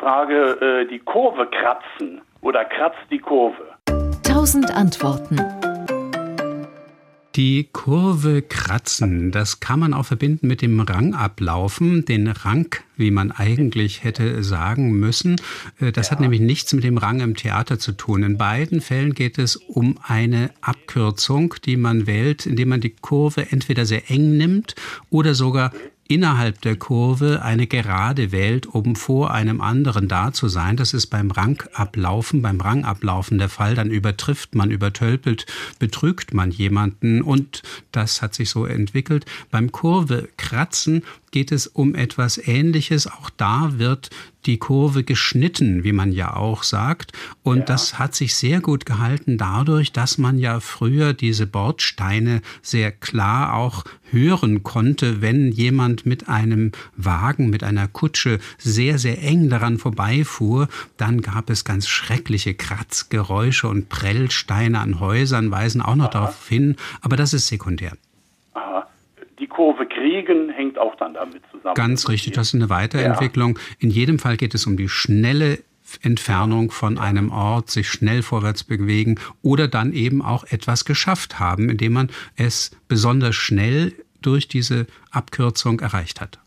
Frage, äh, die Kurve kratzen oder kratzt die Kurve? Tausend Antworten. Die Kurve kratzen, das kann man auch verbinden mit dem Rangablaufen, den Rang, wie man eigentlich hätte sagen müssen. Äh, das ja. hat nämlich nichts mit dem Rang im Theater zu tun. In beiden Fällen geht es um eine Abkürzung, die man wählt, indem man die Kurve entweder sehr eng nimmt oder sogar innerhalb der Kurve eine Gerade wählt, um vor einem anderen da zu sein. Das ist beim Rangablaufen, beim Rangablaufen der Fall. Dann übertrifft man, übertölpelt, betrügt man jemanden und das hat sich so entwickelt. Beim Kurve kratzen geht es um etwas Ähnliches. Auch da wird die Kurve geschnitten, wie man ja auch sagt. Und ja. das hat sich sehr gut gehalten dadurch, dass man ja früher diese Bordsteine sehr klar auch hören konnte, wenn jemand mit einem Wagen, mit einer Kutsche sehr, sehr eng daran vorbeifuhr. Dann gab es ganz schreckliche Kratzgeräusche und Prellsteine an Häusern weisen auch noch Aha. darauf hin. Aber das ist sekundär. Aha. Die Kurve kriegen hängt auch dann damit zusammen. Ganz richtig, das ist eine Weiterentwicklung. Ja. In jedem Fall geht es um die schnelle Entfernung von einem Ort, sich schnell vorwärts bewegen oder dann eben auch etwas geschafft haben, indem man es besonders schnell durch diese Abkürzung erreicht hat.